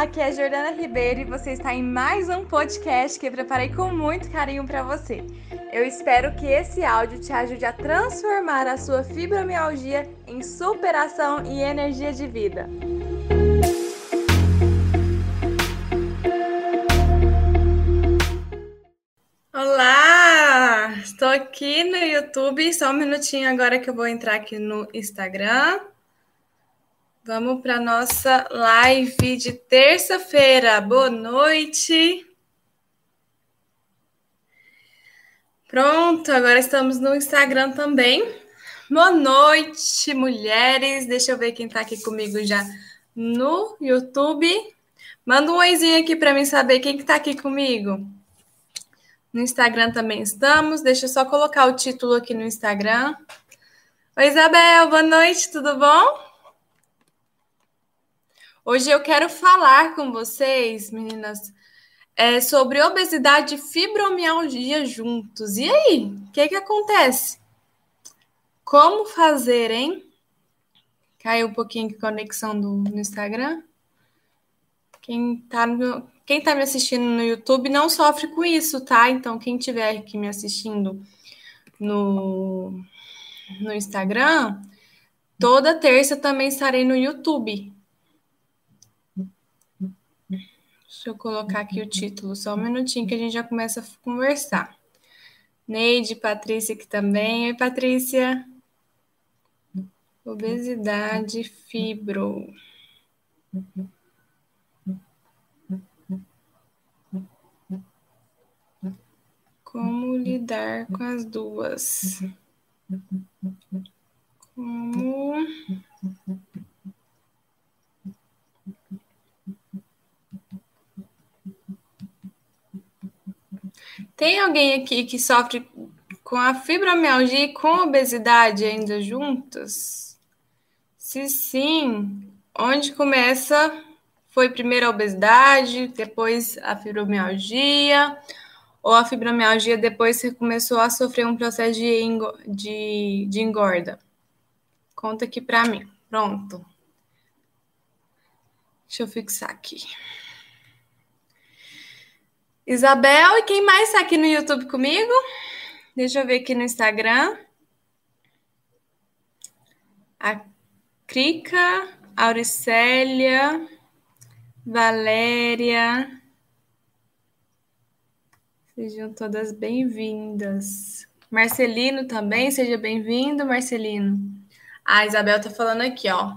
aqui é Jordana Ribeiro e você está em mais um podcast que eu preparei com muito carinho para você. Eu espero que esse áudio te ajude a transformar a sua fibromialgia em superação e energia de vida. Olá! Estou aqui no YouTube, só um minutinho agora que eu vou entrar aqui no Instagram. Vamos para nossa live de terça-feira. Boa noite. Pronto, agora estamos no Instagram também. Boa noite, mulheres. Deixa eu ver quem está aqui comigo já no YouTube. Manda um oizinho aqui para mim saber quem está aqui comigo. No Instagram também estamos. Deixa eu só colocar o título aqui no Instagram. Oi, Isabel, boa noite, tudo bom? Hoje eu quero falar com vocês, meninas, é, sobre obesidade e fibromialgia juntos. E aí, o que, que acontece? Como fazer, hein? Caiu um pouquinho de conexão do, no Instagram. Quem tá, no, quem tá me assistindo no YouTube não sofre com isso, tá? Então, quem tiver aqui me assistindo no, no Instagram, toda terça também estarei no YouTube. Deixa eu colocar aqui o título, só um minutinho que a gente já começa a conversar. Neide, Patrícia aqui também. Oi, Patrícia. Obesidade, fibro. Como lidar com as duas? Como Tem alguém aqui que sofre com a fibromialgia e com a obesidade ainda juntas? Se sim, onde começa? Foi primeiro a obesidade, depois a fibromialgia, ou a fibromialgia depois você começou a sofrer um processo de, de, de engorda? Conta aqui para mim. Pronto. Deixa eu fixar aqui. Isabel, e quem mais está aqui no YouTube comigo? Deixa eu ver aqui no Instagram. A Crica, Auricélia, Valéria. Sejam todas bem-vindas. Marcelino também, seja bem-vindo, Marcelino. A Isabel está falando aqui, ó.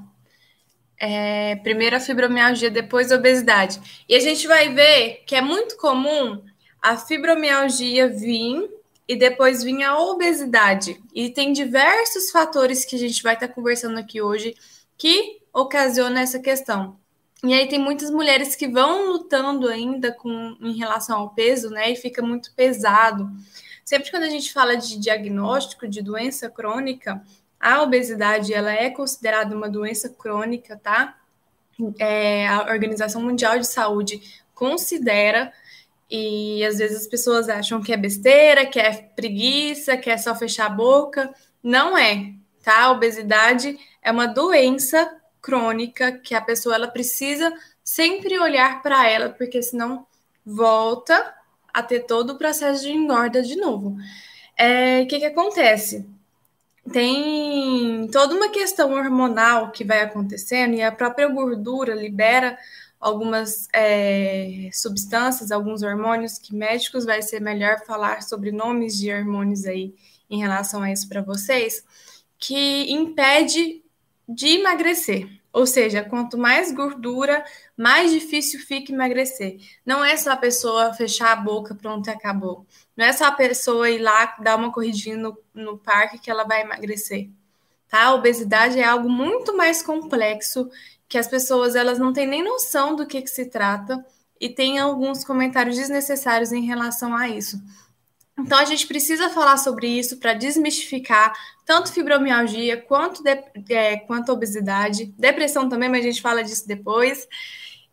É, primeiro a fibromialgia, depois a obesidade. E a gente vai ver que é muito comum a fibromialgia vir e depois vir a obesidade. E tem diversos fatores que a gente vai estar tá conversando aqui hoje que ocasionam essa questão. E aí tem muitas mulheres que vão lutando ainda com em relação ao peso, né? E fica muito pesado. Sempre quando a gente fala de diagnóstico de doença crônica, a obesidade ela é considerada uma doença crônica, tá? É, a Organização Mundial de Saúde considera e às vezes as pessoas acham que é besteira, que é preguiça, que é só fechar a boca. Não é, tá? A obesidade é uma doença crônica que a pessoa ela precisa sempre olhar para ela, porque senão volta a ter todo o processo de engorda de novo. É, o que, que acontece? Tem toda uma questão hormonal que vai acontecendo e a própria gordura libera algumas é, substâncias, alguns hormônios que médicos vai ser melhor falar sobre nomes de hormônios aí em relação a isso para vocês, que impede de emagrecer. Ou seja, quanto mais gordura, mais difícil fica emagrecer. Não é só a pessoa fechar a boca, pronto, acabou. Não é só a pessoa ir lá dar uma corridinha no, no parque que ela vai emagrecer. Tá? A obesidade é algo muito mais complexo que as pessoas elas não têm nem noção do que, que se trata e tem alguns comentários desnecessários em relação a isso. Então a gente precisa falar sobre isso para desmistificar tanto fibromialgia quanto, de, é, quanto obesidade, depressão também, mas a gente fala disso depois.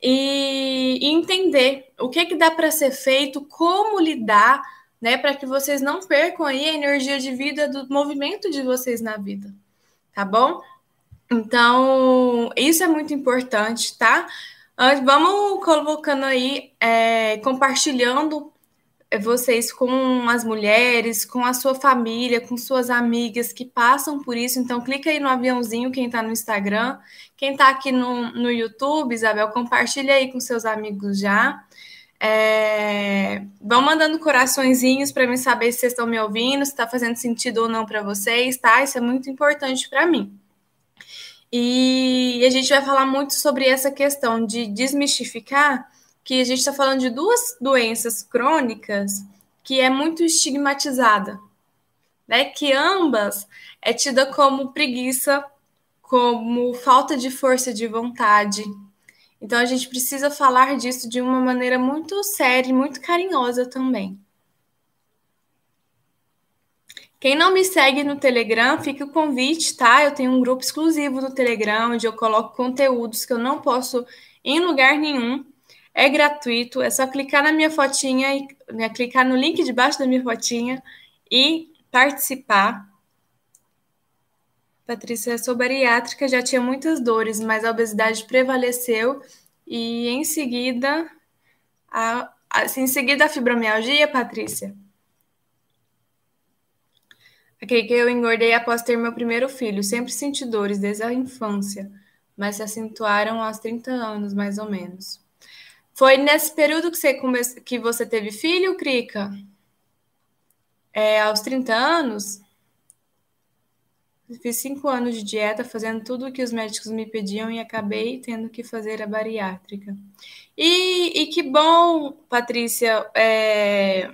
E, e entender o que, que dá para ser feito, como lidar, né, para que vocês não percam aí a energia de vida do movimento de vocês na vida, tá bom? Então, isso é muito importante, tá? Vamos colocando aí, é, compartilhando vocês com as mulheres, com a sua família, com suas amigas que passam por isso. Então, clica aí no aviãozinho, quem está no Instagram. Quem está aqui no, no YouTube, Isabel, compartilha aí com seus amigos já. É, vão mandando coraçõezinhos para mim saber se vocês estão me ouvindo, se está fazendo sentido ou não para vocês, tá? Isso é muito importante para mim. E a gente vai falar muito sobre essa questão de desmistificar que a gente está falando de duas doenças crônicas que é muito estigmatizada, né? Que ambas é tida como preguiça, como falta de força de vontade. Então a gente precisa falar disso de uma maneira muito séria e muito carinhosa também. Quem não me segue no Telegram, fica o convite, tá? Eu tenho um grupo exclusivo no Telegram, onde eu coloco conteúdos que eu não posso em lugar nenhum. É gratuito, é só clicar na minha fotinha e né, clicar no link debaixo da minha fotinha e participar. Patrícia, sou bariátrica, já tinha muitas dores, mas a obesidade prevaleceu e em seguida a, a, em seguida a fibromialgia, Patrícia. Aquele que eu engordei após ter meu primeiro filho, sempre senti dores desde a infância, mas se acentuaram aos 30 anos, mais ou menos. Foi nesse período que você, come... que você teve filho, Crica? É, aos 30 anos? Fiz cinco anos de dieta, fazendo tudo o que os médicos me pediam e acabei tendo que fazer a bariátrica. E, e que bom, Patrícia, é,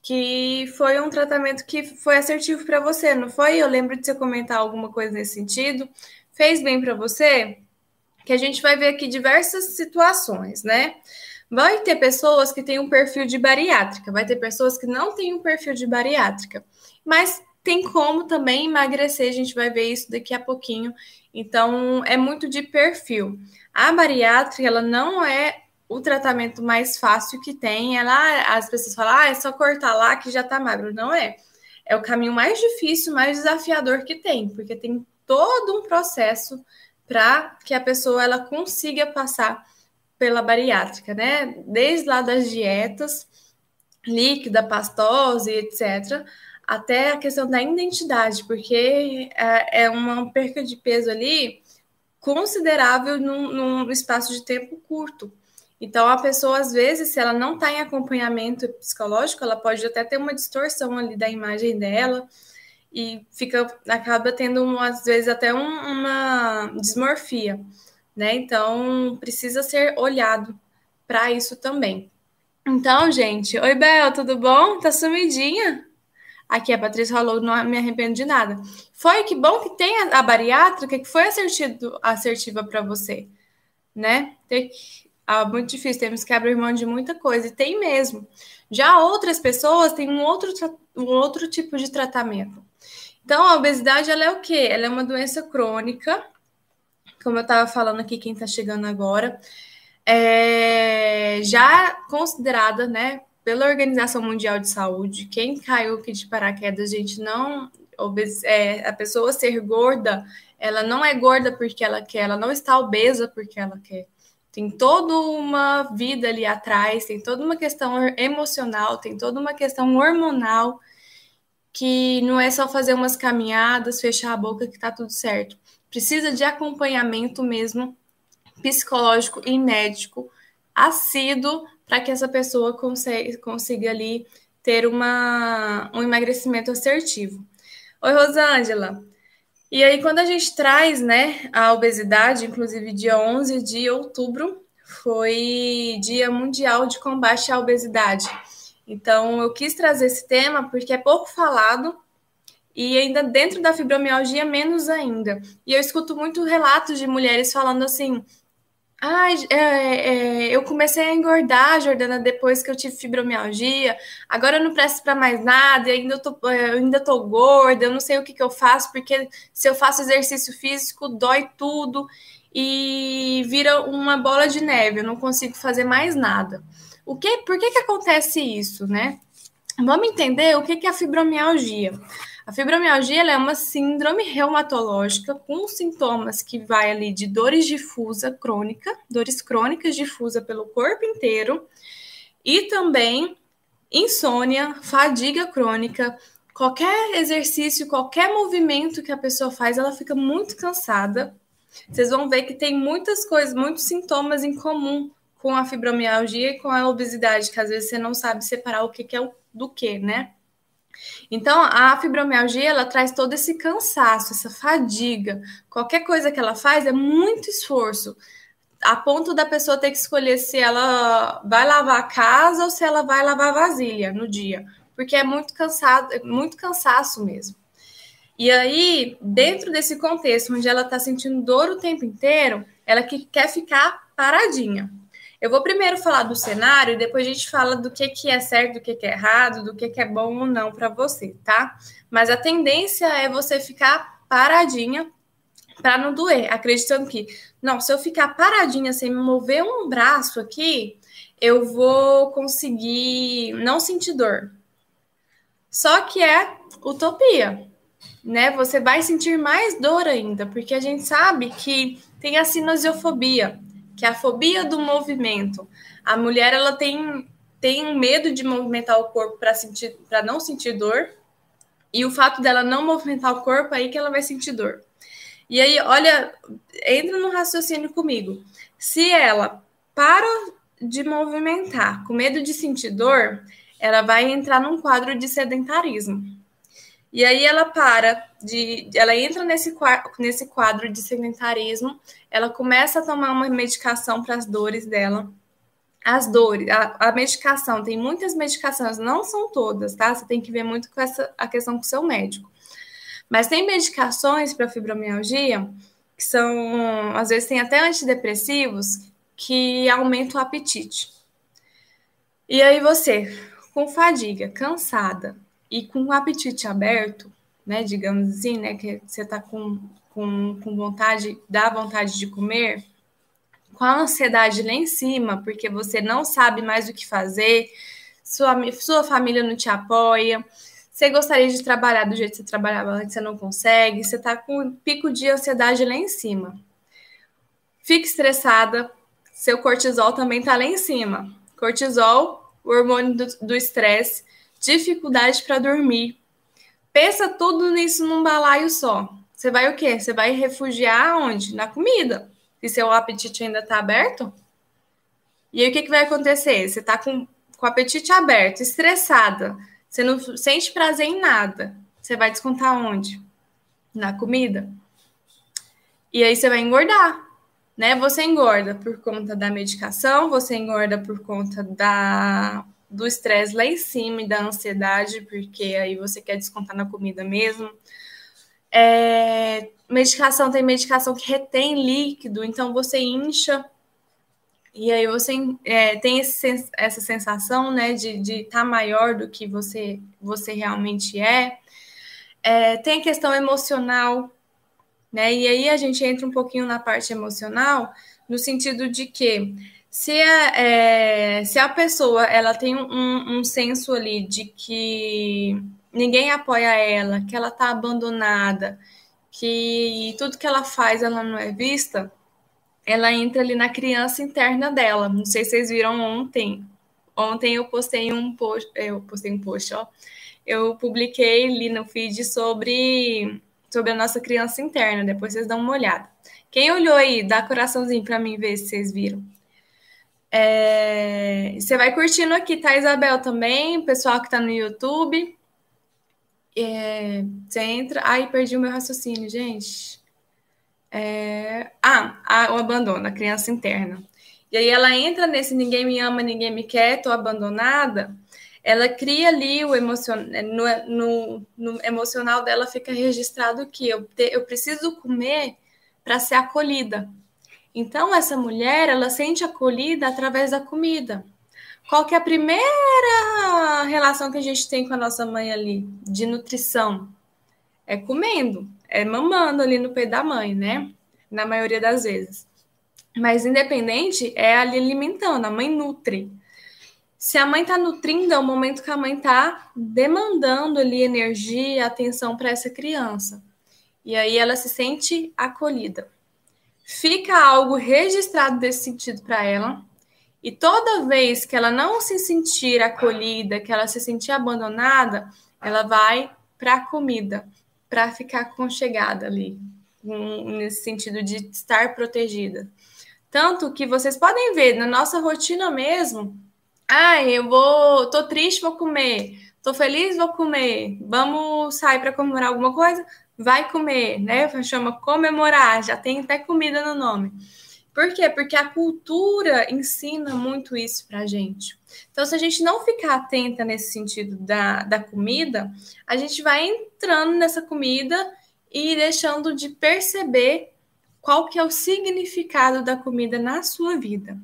que foi um tratamento que foi assertivo para você, não foi? Eu lembro de você comentar alguma coisa nesse sentido. Fez bem para você? Que a gente vai ver aqui diversas situações, né? Vai ter pessoas que têm um perfil de bariátrica, vai ter pessoas que não têm um perfil de bariátrica, mas tem como também emagrecer, a gente vai ver isso daqui a pouquinho. Então, é muito de perfil. A bariátrica, ela não é o tratamento mais fácil que tem. Ela, as pessoas falam, ah, é só cortar lá que já tá magro. Não é. É o caminho mais difícil, mais desafiador que tem, porque tem todo um processo para que a pessoa ela consiga passar pela bariátrica, né? Desde lá das dietas, líquida, pastosa, etc., até a questão da identidade, porque é, é uma perca de peso ali considerável num, num espaço de tempo curto. Então, a pessoa, às vezes, se ela não está em acompanhamento psicológico, ela pode até ter uma distorção ali da imagem dela, e fica acaba tendo às vezes até um, uma dismorfia, né? Então precisa ser olhado para isso também. Então, gente, oi Bel, tudo bom? Tá sumidinha? Aqui a Patrícia falou, não me arrependo de nada. Foi que bom que tem a, a bariátrica que foi assertivo, assertiva para você, né? Tem, ah, muito difícil, temos que abrir mão de muita coisa, e tem mesmo. Já outras pessoas têm um outro, um outro tipo de tratamento. Então, a obesidade, ela é o quê? Ela é uma doença crônica, como eu estava falando aqui, quem está chegando agora, é já considerada, né, pela Organização Mundial de Saúde, quem caiu aqui de paraquedas, a gente não, é, a pessoa ser gorda, ela não é gorda porque ela quer, ela não está obesa porque ela quer. Tem toda uma vida ali atrás, tem toda uma questão emocional, tem toda uma questão hormonal que não é só fazer umas caminhadas, fechar a boca que tá tudo certo. Precisa de acompanhamento mesmo psicológico e médico assíduo para que essa pessoa consiga, consiga ali ter uma, um emagrecimento assertivo. Oi, Rosângela. E aí, quando a gente traz né, a obesidade, inclusive dia 11 de outubro, foi Dia Mundial de Combate à Obesidade. Então, eu quis trazer esse tema porque é pouco falado e ainda dentro da fibromialgia, menos ainda. E eu escuto muito relatos de mulheres falando assim: ah, é, é, eu comecei a engordar, Jordana, depois que eu tive fibromialgia. Agora eu não presto para mais nada, eu ainda tô, eu ainda tô gorda, eu não sei o que, que eu faço, porque se eu faço exercício físico, dói tudo e vira uma bola de neve, eu não consigo fazer mais nada. O que, por que, que acontece isso, né? Vamos entender o que, que é a fibromialgia. A fibromialgia é uma síndrome reumatológica com sintomas que vai ali de dores difusa crônica, dores crônicas difusa pelo corpo inteiro, e também insônia, fadiga crônica, qualquer exercício, qualquer movimento que a pessoa faz, ela fica muito cansada. Vocês vão ver que tem muitas coisas, muitos sintomas em comum com a fibromialgia e com a obesidade, que às vezes você não sabe separar o que, que é o do que, né? Então, a fibromialgia, ela traz todo esse cansaço, essa fadiga. Qualquer coisa que ela faz é muito esforço, a ponto da pessoa ter que escolher se ela vai lavar a casa ou se ela vai lavar a vasilha no dia, porque é muito cansado, é muito cansaço mesmo. E aí, dentro desse contexto onde ela está sentindo dor o tempo inteiro, ela que quer ficar paradinha. Eu vou primeiro falar do cenário e depois a gente fala do que, que é certo, do que, que é errado, do que, que é bom ou não para você, tá? Mas a tendência é você ficar paradinha para não doer, acreditando que, não, se eu ficar paradinha sem me mover um braço aqui, eu vou conseguir não sentir dor. Só que é utopia, né? Você vai sentir mais dor ainda, porque a gente sabe que tem a sinosiofobia que é a fobia do movimento. A mulher ela tem tem medo de movimentar o corpo para não sentir dor. E o fato dela não movimentar o corpo aí que ela vai sentir dor. E aí, olha, entra no raciocínio comigo. Se ela para de movimentar com medo de sentir dor, ela vai entrar num quadro de sedentarismo. E aí ela para de. Ela entra nesse, nesse quadro de sedentarismo, ela começa a tomar uma medicação para as dores dela. As dores, a, a, medicação, tem muitas medicações, não são todas, tá? Você tem que ver muito com essa a questão com o seu médico. Mas tem medicações para fibromialgia que são, às vezes, tem até antidepressivos que aumentam o apetite. E aí você, com fadiga, cansada, e com o apetite aberto, né, digamos assim, né, que você está com, com, com vontade, dá vontade de comer, com a ansiedade lá em cima, porque você não sabe mais o que fazer, sua, sua família não te apoia, você gostaria de trabalhar do jeito que você trabalhava antes, você não consegue, você está com um pico de ansiedade lá em cima. Fique estressada, seu cortisol também está lá em cima. Cortisol, o hormônio do estresse, dificuldade para dormir. Pensa tudo nisso num balaio só. Você vai o quê? Você vai refugiar onde? Na comida. E seu apetite ainda está aberto? E aí o que, que vai acontecer? Você está com, com o apetite aberto, estressada, você não sente prazer em nada. Você vai descontar onde? Na comida. E aí você vai engordar, né? Você engorda por conta da medicação, você engorda por conta da do estresse lá em cima e da ansiedade, porque aí você quer descontar na comida mesmo. É, medicação tem medicação que retém líquido, então você incha e aí você é, tem esse, essa sensação né, de estar tá maior do que você, você realmente é. é. Tem a questão emocional, né? E aí a gente entra um pouquinho na parte emocional, no sentido de que se a, é, se a pessoa ela tem um, um senso ali de que ninguém apoia ela, que ela está abandonada, que tudo que ela faz ela não é vista, ela entra ali na criança interna dela. Não sei se vocês viram ontem. Ontem eu postei um post, eu postei um post, ó. Eu publiquei ali no feed sobre sobre a nossa criança interna. Depois vocês dão uma olhada. Quem olhou aí, dá coraçãozinho para mim ver se vocês viram. É, você vai curtindo aqui, tá, Isabel, também, pessoal que tá no YouTube. É, você entra. Ai, perdi o meu raciocínio, gente. É, ah, a, o abandono, a criança interna. E aí ela entra nesse ninguém me ama, ninguém me quer, tô abandonada. Ela cria ali o emocion... no, no, no emocional dela fica registrado que eu, te, eu preciso comer para ser acolhida. Então, essa mulher, ela sente acolhida através da comida. Qual que é a primeira relação que a gente tem com a nossa mãe ali, de nutrição? É comendo, é mamando ali no peito da mãe, né? Na maioria das vezes. Mas independente, é ali alimentando, a mãe nutre. Se a mãe está nutrindo, é o momento que a mãe está demandando ali energia, atenção para essa criança. E aí ela se sente acolhida. Fica algo registrado desse sentido para ela. E toda vez que ela não se sentir acolhida, que ela se sentir abandonada, ela vai para a comida, para ficar conchegada ali, nesse sentido de estar protegida. Tanto que vocês podem ver na nossa rotina mesmo, ah, eu vou, tô triste, vou comer. Tô feliz, vou comer. Vamos sair para comemorar alguma coisa? Vai comer, né? Chama comemorar, já tem até comida no nome. Por quê? Porque a cultura ensina muito isso pra gente. Então, se a gente não ficar atenta nesse sentido da, da comida, a gente vai entrando nessa comida e deixando de perceber qual que é o significado da comida na sua vida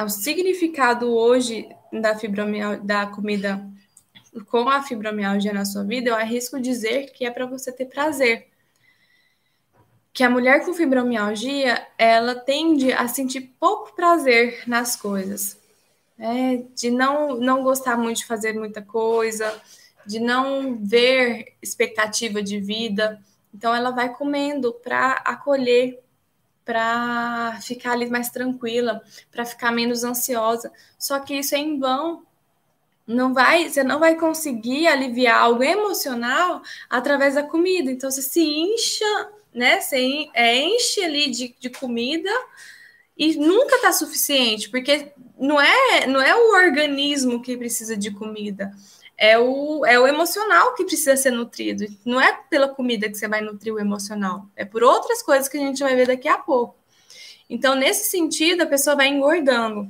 o significado hoje da fibromialgia, da comida com a fibromialgia na sua vida, eu arrisco dizer que é para você ter prazer. Que a mulher com fibromialgia, ela tende a sentir pouco prazer nas coisas. Né? De não, não gostar muito de fazer muita coisa, de não ver expectativa de vida. Então, ela vai comendo para acolher para ficar ali mais tranquila, para ficar menos ansiosa. Só que isso é em vão. Não vai, você não vai conseguir aliviar algo emocional através da comida. Então você se incha, né? Você é, enche ali de, de comida e nunca está suficiente, porque não é, não é o organismo que precisa de comida é o, é o emocional que precisa ser nutrido. Não é pela comida que você vai nutrir o emocional, é por outras coisas que a gente vai ver daqui a pouco. Então, nesse sentido, a pessoa vai engordando.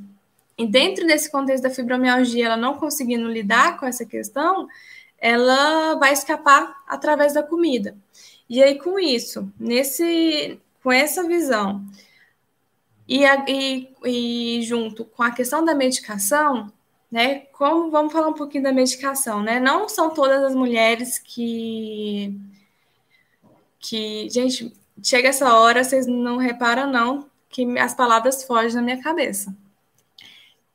E dentro desse contexto da fibromialgia, ela não conseguindo lidar com essa questão, ela vai escapar através da comida. E aí, com isso, nesse, com essa visão, e, e, e junto com a questão da medicação, né? Como vamos falar um pouquinho da medicação, né? Não são todas as mulheres que que, gente, chega essa hora, vocês não reparam não que as palavras fogem na minha cabeça.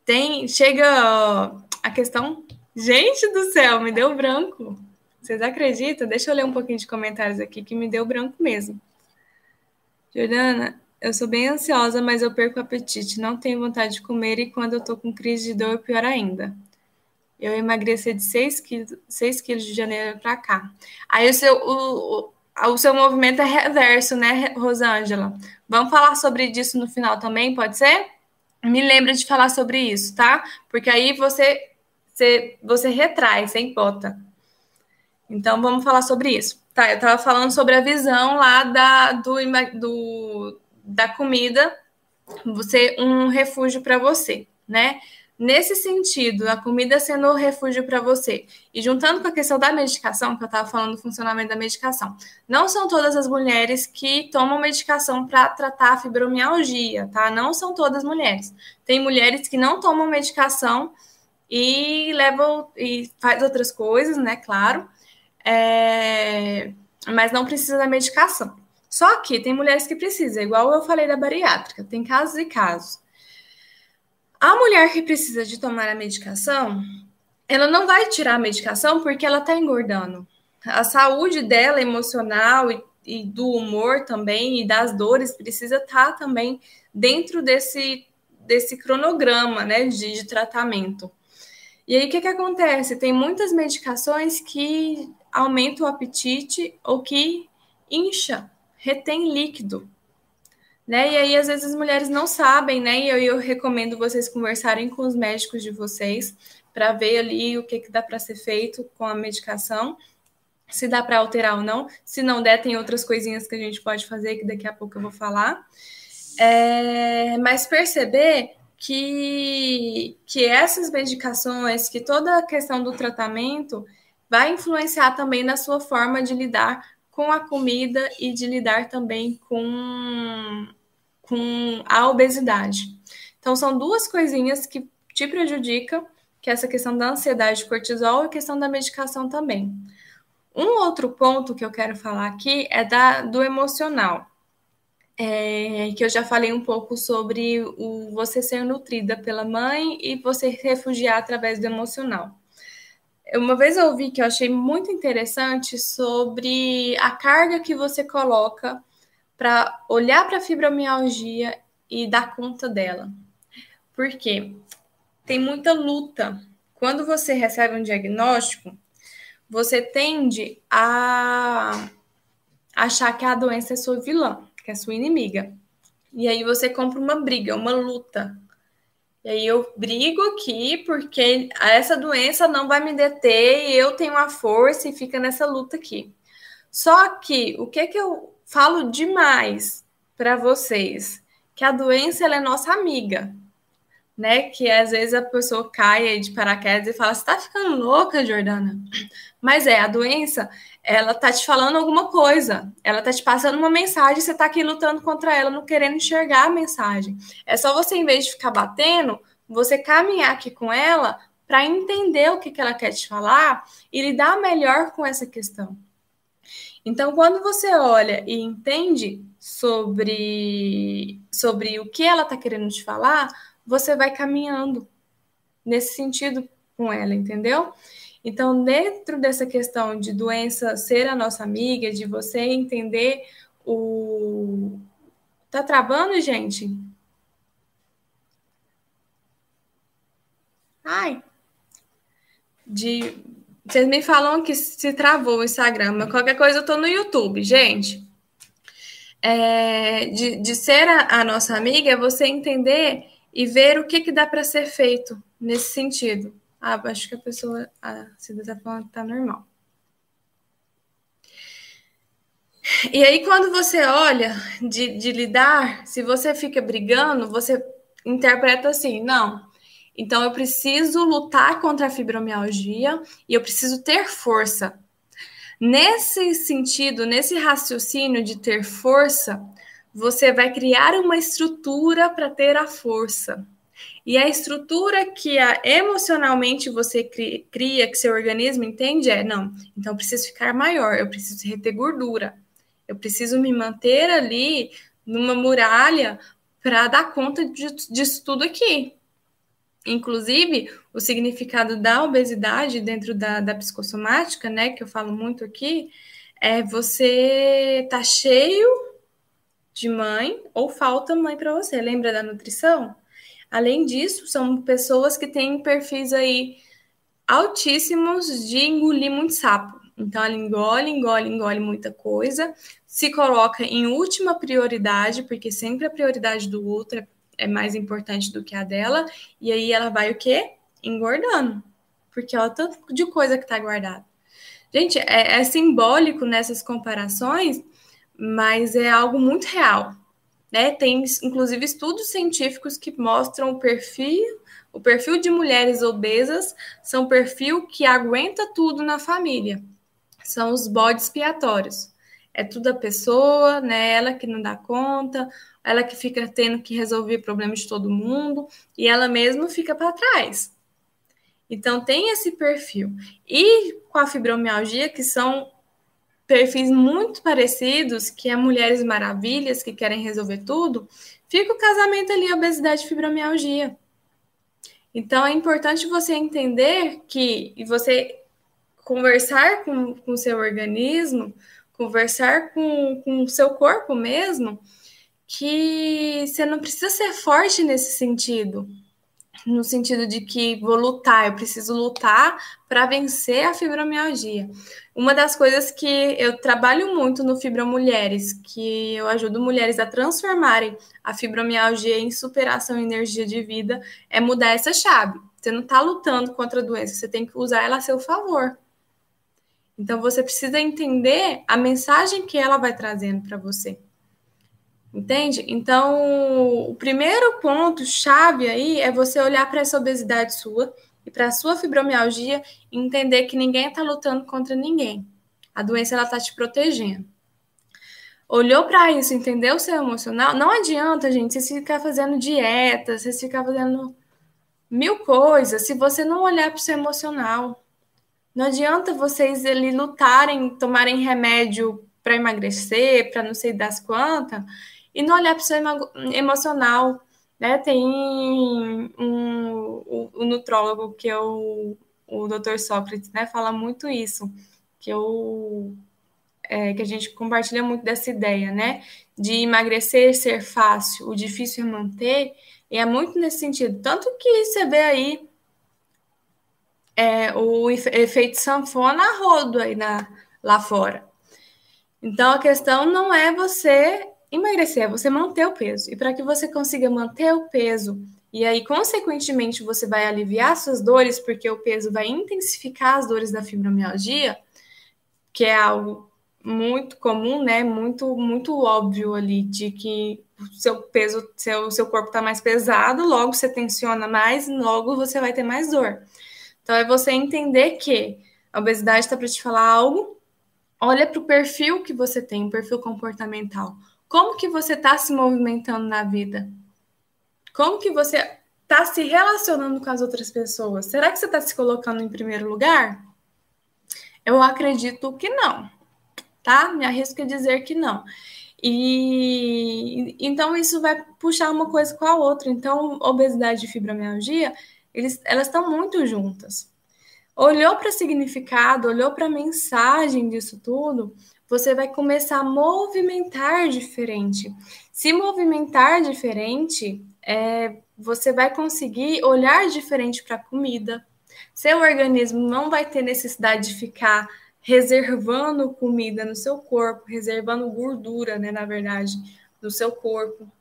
Tem, chega a questão, gente do céu, me deu branco. Vocês acreditam? Deixa eu ler um pouquinho de comentários aqui que me deu branco mesmo. Jordana, eu sou bem ansiosa, mas eu perco o apetite, não tenho vontade de comer e quando eu tô com crise de dor, pior ainda. Eu emagreci de 6 quilos, 6 quilos de janeiro para cá. Aí o seu, o, o, o seu movimento é reverso, né, Rosângela? Vamos falar sobre isso no final também, pode ser? Me lembra de falar sobre isso, tá? Porque aí você, você, você retrai, sem bota. Então vamos falar sobre isso. Tá, eu estava falando sobre a visão lá da, do, do, da comida ser um refúgio para você, né? Nesse sentido, a comida sendo um refúgio para você, e juntando com a questão da medicação, que eu estava falando do funcionamento da medicação, não são todas as mulheres que tomam medicação para tratar a fibromialgia, tá? Não são todas mulheres. Tem mulheres que não tomam medicação e levam e faz outras coisas, né? Claro, é... mas não precisa da medicação. Só que tem mulheres que precisam, igual eu falei da bariátrica, tem casos e casos. A mulher que precisa de tomar a medicação, ela não vai tirar a medicação porque ela está engordando. A saúde dela emocional e, e, do humor também e das dores precisa estar tá também dentro desse, desse cronograma né, de, de tratamento. E aí o que, que acontece? Tem muitas medicações que aumentam o apetite ou que incha retém líquido. Né? E aí, às vezes, as mulheres não sabem, né? E eu, eu recomendo vocês conversarem com os médicos de vocês para ver ali o que, que dá para ser feito com a medicação, se dá para alterar ou não. Se não der, tem outras coisinhas que a gente pode fazer, que daqui a pouco eu vou falar. É, mas perceber que, que essas medicações, que toda a questão do tratamento vai influenciar também na sua forma de lidar com a comida e de lidar também com, com a obesidade. Então, são duas coisinhas que te prejudicam, que é essa questão da ansiedade de cortisol e a questão da medicação também. Um outro ponto que eu quero falar aqui é da, do emocional. é, que eu já falei um pouco sobre o você ser nutrida pela mãe e você refugiar através do emocional. Uma vez eu ouvi que eu achei muito interessante sobre a carga que você coloca para olhar para a fibromialgia e dar conta dela. Por quê? Tem muita luta. Quando você recebe um diagnóstico, você tende a achar que a doença é sua vilã, que é sua inimiga. E aí você compra uma briga, uma luta. E aí eu brigo aqui porque essa doença não vai me deter e eu tenho a força e fica nessa luta aqui. Só que o que que eu falo demais para vocês? Que a doença é nossa amiga né? Que às vezes a pessoa cai de paraquedas e fala: Você tá ficando louca, Jordana? Mas é, a doença, ela tá te falando alguma coisa, ela tá te passando uma mensagem, você tá aqui lutando contra ela, não querendo enxergar a mensagem. É só você, em vez de ficar batendo, você caminhar aqui com ela para entender o que, que ela quer te falar e lidar melhor com essa questão. Então, quando você olha e entende sobre, sobre o que ela está querendo te falar, você vai caminhando nesse sentido com ela, entendeu? Então, dentro dessa questão de doença ser a nossa amiga, de você entender o. Tá travando, gente? Ai. De. Vocês me falam que se travou o Instagram, mas qualquer coisa eu tô no YouTube, gente. É, de, de ser a, a nossa amiga é você entender e ver o que, que dá para ser feito nesse sentido. Ah, acho que a pessoa, a Cida está falando que está normal. E aí, quando você olha de, de lidar, se você fica brigando, você interpreta assim: não, então eu preciso lutar contra a fibromialgia e eu preciso ter força. Nesse sentido, nesse raciocínio de ter força, você vai criar uma estrutura para ter a força. E a estrutura que a, emocionalmente você cria, que seu organismo entende, é: não, então eu preciso ficar maior, eu preciso reter gordura, eu preciso me manter ali numa muralha para dar conta de, disso tudo aqui. Inclusive, o significado da obesidade dentro da, da psicossomática, né, que eu falo muito aqui, é você tá cheio de mãe ou falta mãe para você. Lembra da nutrição? Além disso, são pessoas que têm perfis aí altíssimos de engolir muito sapo. Então, ela engole, engole, engole muita coisa, se coloca em última prioridade, porque sempre a prioridade do outro é mais importante do que a dela, e aí ela vai o quê? Engordando, porque olha o tanto de coisa que está guardada. Gente, é, é simbólico nessas comparações mas é algo muito real. Né? Tem, inclusive, estudos científicos que mostram o perfil, o perfil de mulheres obesas são perfil que aguenta tudo na família. São os bodes expiatórios. É tudo a pessoa, né? Ela que não dá conta, ela que fica tendo que resolver problemas de todo mundo, e ela mesma fica para trás. Então tem esse perfil. E com a fibromialgia, que são perfis muito parecidos, que é Mulheres Maravilhas, que querem resolver tudo, fica o casamento ali, obesidade e fibromialgia. Então, é importante você entender que e você conversar com o seu organismo, conversar com o seu corpo mesmo, que você não precisa ser forte nesse sentido no sentido de que vou lutar, eu preciso lutar para vencer a fibromialgia. Uma das coisas que eu trabalho muito no Fibromulheres, que eu ajudo mulheres a transformarem a fibromialgia em superação e energia de vida, é mudar essa chave. Você não está lutando contra a doença, você tem que usar ela a seu favor. Então você precisa entender a mensagem que ela vai trazendo para você. Entende? Então, o primeiro ponto chave aí é você olhar para essa obesidade sua e para a sua fibromialgia e entender que ninguém está lutando contra ninguém. A doença ela está te protegendo. Olhou para isso, entendeu o seu emocional? Não adianta, gente, vocês ficar fazendo dieta, vocês ficar fazendo mil coisas se você não olhar para o seu emocional. Não adianta vocês ali lutarem, tomarem remédio para emagrecer, para não sei das quantas, e não olhar para o seu emocional. Né? Tem um, um, um nutrólogo que é o, Dr. Sócrates, né? Fala muito isso, que eu é, que a gente compartilha muito dessa ideia, né? De emagrecer ser fácil, o difícil é manter, e é muito nesse sentido. Tanto que você vê aí é, o efeito sanfona a rodo aí na, lá fora. Então a questão não é você emagrecer, é você manter o peso. E para que você consiga manter o peso e aí, consequentemente, você vai aliviar suas dores, porque o peso vai intensificar as dores da fibromialgia, que é algo muito comum, né? Muito, muito óbvio ali, de que o seu peso, seu, seu corpo está mais pesado, logo você tensiona mais, logo você vai ter mais dor. Então, é você entender que a obesidade está para te falar algo, olha para o perfil que você tem, o perfil comportamental. Como que você está se movimentando na vida? Como que você está se relacionando com as outras pessoas? Será que você está se colocando em primeiro lugar? Eu acredito que não, tá? Me arrisco a dizer que não. E então isso vai puxar uma coisa com a outra. Então, obesidade e fibromialgia, eles, elas estão muito juntas. Olhou para o significado, olhou para a mensagem disso tudo, você vai começar a movimentar diferente. Se movimentar diferente, é, você vai conseguir olhar diferente para a comida. Seu organismo não vai ter necessidade de ficar reservando comida no seu corpo, reservando gordura, né, na verdade, no seu corpo.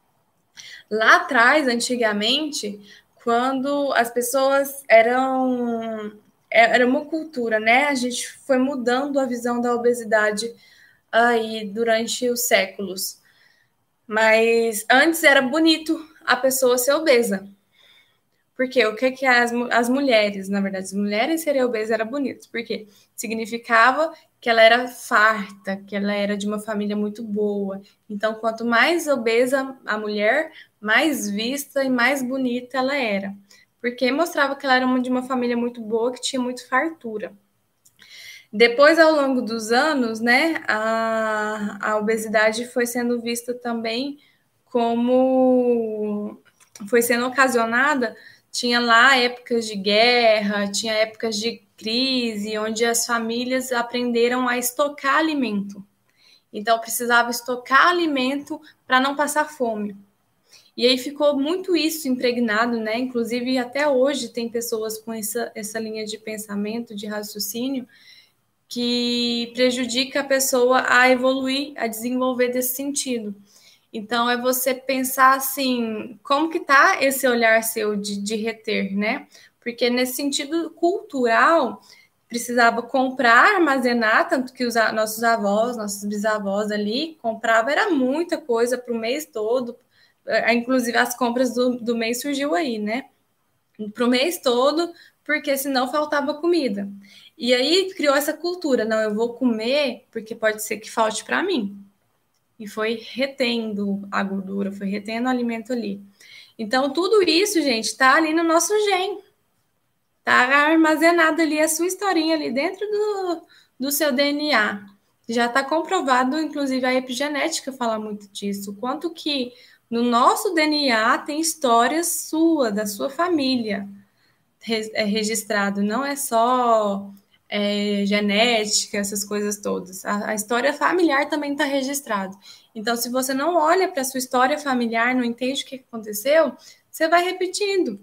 Lá atrás, antigamente, quando as pessoas eram era uma cultura, né? A gente foi mudando a visão da obesidade aí durante os séculos. Mas antes era bonito a pessoa ser obesa. Porque o que, que as, as mulheres, na verdade, as mulheres serem obesas era bonito. Porque significava que ela era farta, que ela era de uma família muito boa. Então, quanto mais obesa a mulher, mais vista e mais bonita ela era. Porque mostrava que ela era de uma família muito boa, que tinha muito fartura. Depois, ao longo dos anos, né, a, a obesidade foi sendo vista também como foi sendo ocasionada, tinha lá épocas de guerra, tinha épocas de crise, onde as famílias aprenderam a estocar alimento. Então, precisava estocar alimento para não passar fome. E aí ficou muito isso impregnado, né? Inclusive, até hoje tem pessoas com essa, essa linha de pensamento, de raciocínio, que prejudica a pessoa a evoluir, a desenvolver desse sentido. Então, é você pensar assim, como que tá esse olhar seu de, de reter, né? Porque nesse sentido cultural, precisava comprar, armazenar, tanto que os nossos avós, nossos bisavós ali, comprava era muita coisa para o mês todo, é, inclusive as compras do, do mês surgiu aí, né? Para o mês todo, porque senão faltava comida. E aí criou essa cultura, não, eu vou comer porque pode ser que falte para mim e foi retendo a gordura, foi retendo o alimento ali. Então, tudo isso, gente, está ali no nosso gene. Está armazenado ali a sua historinha ali dentro do, do seu DNA. Já está comprovado, inclusive a epigenética fala muito disso. Quanto que no nosso DNA tem história sua, da sua família é registrado. Não é só é, genética, essas coisas todas. A, a história familiar também está registrado. Então, se você não olha para a sua história familiar, não entende o que aconteceu, você vai repetindo.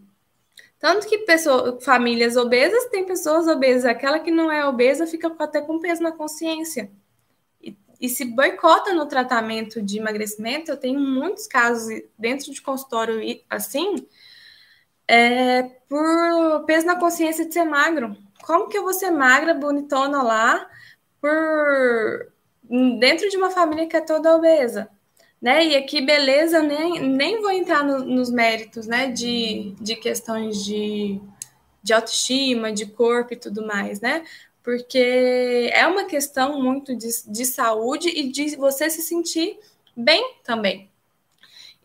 Tanto que pessoas, famílias obesas têm pessoas obesas. Aquela que não é obesa fica até com peso na consciência. E, e se boicota no tratamento de emagrecimento, eu tenho muitos casos dentro de consultório assim, é, por peso na consciência de ser magro como que eu vou ser magra, bonitona lá, por dentro de uma família que é toda obesa? Né? E aqui, beleza, nem, nem vou entrar no, nos méritos né? de, de questões de, de autoestima, de corpo e tudo mais, né? Porque é uma questão muito de, de saúde e de você se sentir bem também.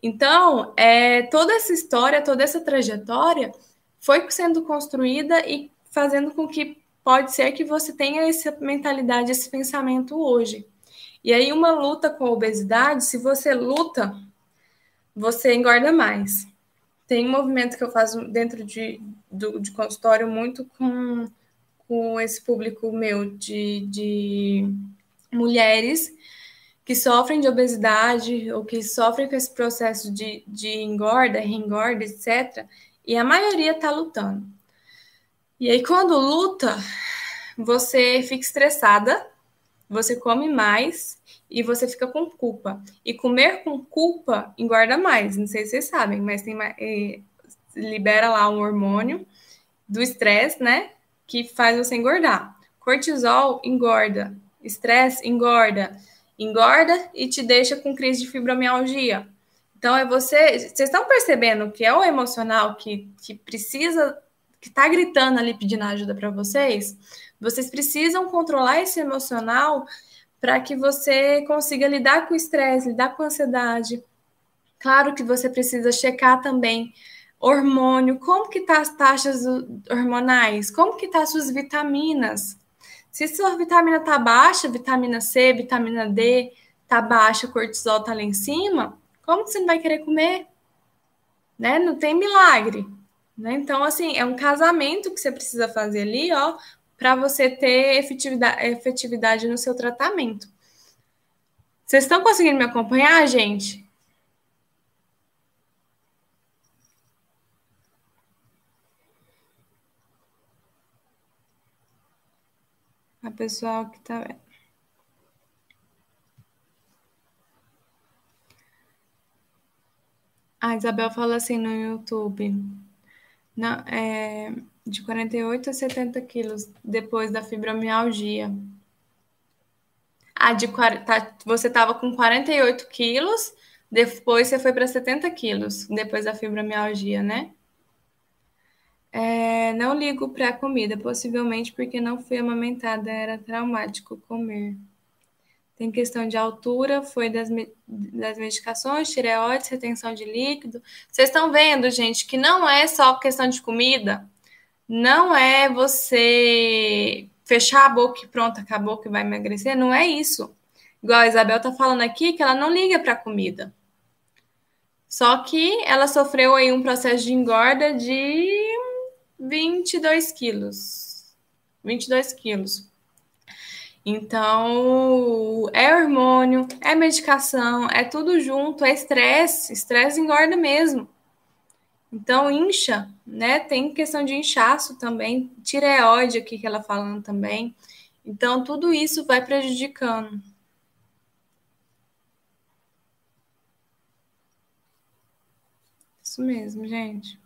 Então, é, toda essa história, toda essa trajetória foi sendo construída e fazendo com que pode ser que você tenha essa mentalidade, esse pensamento hoje. E aí, uma luta com a obesidade, se você luta você engorda mais. Tem um movimento que eu faço dentro de, do, de consultório muito com, com esse público meu de, de mulheres que sofrem de obesidade ou que sofrem com esse processo de, de engorda, reengorda, etc. E a maioria está lutando. E aí, quando luta, você fica estressada, você come mais e você fica com culpa. E comer com culpa engorda mais. Não sei se vocês sabem, mas tem é, libera lá um hormônio do estresse, né? Que faz você engordar. Cortisol engorda, estresse engorda, engorda e te deixa com crise de fibromialgia. Então é você. Vocês estão percebendo que é o emocional que, que precisa, que está gritando ali pedindo ajuda para vocês? Vocês precisam controlar esse emocional para que você consiga lidar com o estresse, lidar com a ansiedade. Claro que você precisa checar também hormônio, como que tá as taxas hormonais, como que tá as suas vitaminas. Se sua vitamina tá baixa, vitamina C, vitamina D tá baixa, cortisol tá lá em cima, como que você não vai querer comer? Né? Não tem milagre. Né? Então, assim, é um casamento que você precisa fazer ali, ó, para você ter efetividade, efetividade no seu tratamento. Vocês estão conseguindo me acompanhar, gente? A pessoal que tá vendo. A Isabel fala assim no YouTube. Não, é, de 48 a 70 quilos depois da fibromialgia. Ah, de, tá, você estava com 48 quilos, depois você foi para 70 quilos, depois da fibromialgia, né? É, não ligo para a comida, possivelmente porque não fui amamentada, era traumático comer. Tem questão de altura, foi das, das medicações, tireoides, retenção de líquido. Vocês estão vendo, gente, que não é só questão de comida não é você fechar a boca e pronto, acabou que vai emagrecer. Não é isso. Igual a Isabel tá falando aqui, que ela não liga para comida. Só que ela sofreu aí um processo de engorda de 22 quilos. 22 quilos. Então, é hormônio, é medicação, é tudo junto, é estresse. Estresse engorda mesmo. Então, incha, né? Tem questão de inchaço também, tireoide aqui que ela falando também. Então, tudo isso vai prejudicando. Isso mesmo, gente.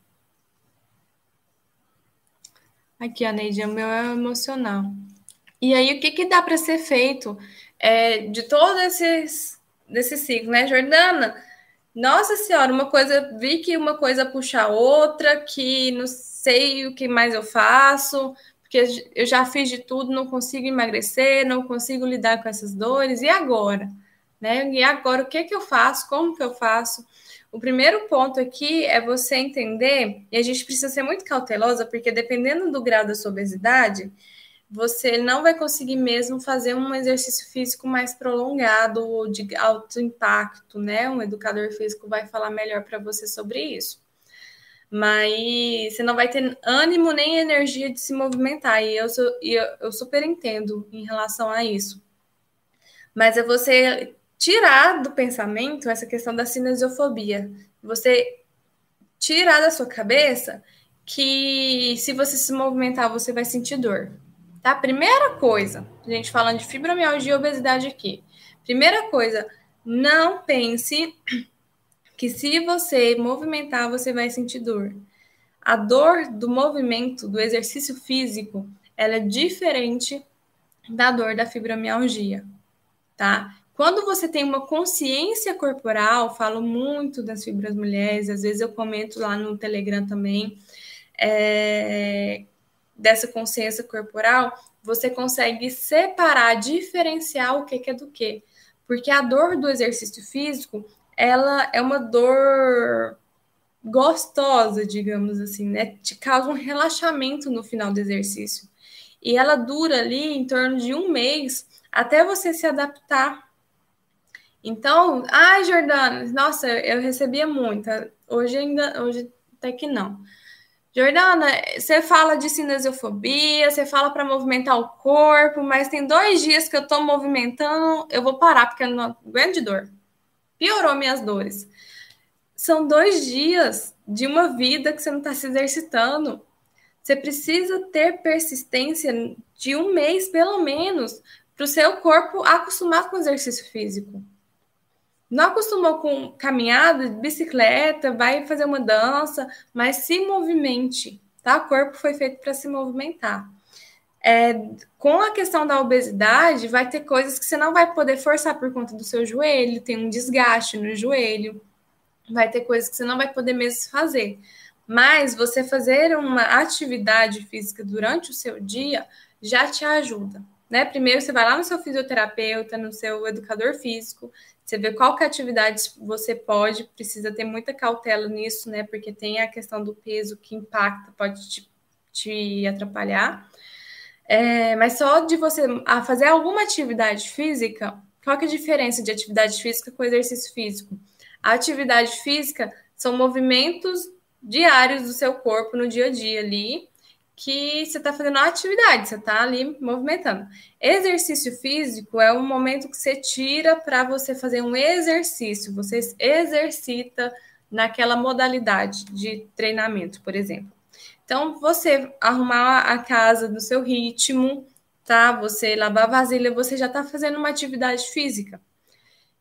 Aqui, a Neide, o meu é emocional. E aí, o que, que dá para ser feito é, de todos esses desse ciclo, né, Jordana? Nossa senhora, uma coisa, vi que uma coisa puxa a outra, que não sei o que mais eu faço, porque eu já fiz de tudo, não consigo emagrecer, não consigo lidar com essas dores, e agora? Né? E agora o que, que eu faço? Como que eu faço? O primeiro ponto aqui é você entender, e a gente precisa ser muito cautelosa, porque dependendo do grau da sua obesidade, você não vai conseguir mesmo fazer um exercício físico mais prolongado ou de alto impacto, né? Um educador físico vai falar melhor para você sobre isso. Mas você não vai ter ânimo nem energia de se movimentar, e eu, sou, eu, eu super entendo em relação a isso. Mas é você tirar do pensamento essa questão da cinesiofobia. Você tirar da sua cabeça que se você se movimentar, você vai sentir dor. Tá? Primeira coisa, a gente falando de fibromialgia e obesidade aqui. Primeira coisa, não pense que se você movimentar, você vai sentir dor. A dor do movimento, do exercício físico, ela é diferente da dor da fibromialgia, tá? Quando você tem uma consciência corporal, falo muito das fibras mulheres, às vezes eu comento lá no Telegram também, é, dessa consciência corporal, você consegue separar, diferenciar o que, é do que. Porque a dor do exercício físico, ela é uma dor gostosa, digamos assim, né? Te causa um relaxamento no final do exercício. E ela dura ali em torno de um mês até você se adaptar. Então, ai, Jordana, nossa, eu recebia muita. Hoje ainda, hoje até que não. Jordana, você fala de cinesiofobia, você fala para movimentar o corpo, mas tem dois dias que eu estou movimentando, eu vou parar porque eu não aguento de dor. Piorou minhas dores. São dois dias de uma vida que você não está se exercitando. Você precisa ter persistência de um mês, pelo menos, para o seu corpo acostumar com o exercício físico. Não acostumou com caminhada, bicicleta, vai fazer uma dança, mas se movimente, tá? O corpo foi feito para se movimentar. É, com a questão da obesidade, vai ter coisas que você não vai poder forçar por conta do seu joelho, tem um desgaste no joelho, vai ter coisas que você não vai poder mesmo fazer. Mas você fazer uma atividade física durante o seu dia já te ajuda. Né? Primeiro você vai lá no seu fisioterapeuta, no seu educador físico, você vê qual que atividade você pode, precisa ter muita cautela nisso, né? Porque tem a questão do peso que impacta, pode te, te atrapalhar. É, mas só de você fazer alguma atividade física, qual que é a diferença de atividade física com exercício físico? A atividade física são movimentos diários do seu corpo no dia a dia ali, que você está fazendo uma atividade, você está ali movimentando. Exercício físico é um momento que você tira para você fazer um exercício, você exercita naquela modalidade de treinamento, por exemplo. Então, você arrumar a casa no seu ritmo, tá? Você lavar vasilha, você já está fazendo uma atividade física.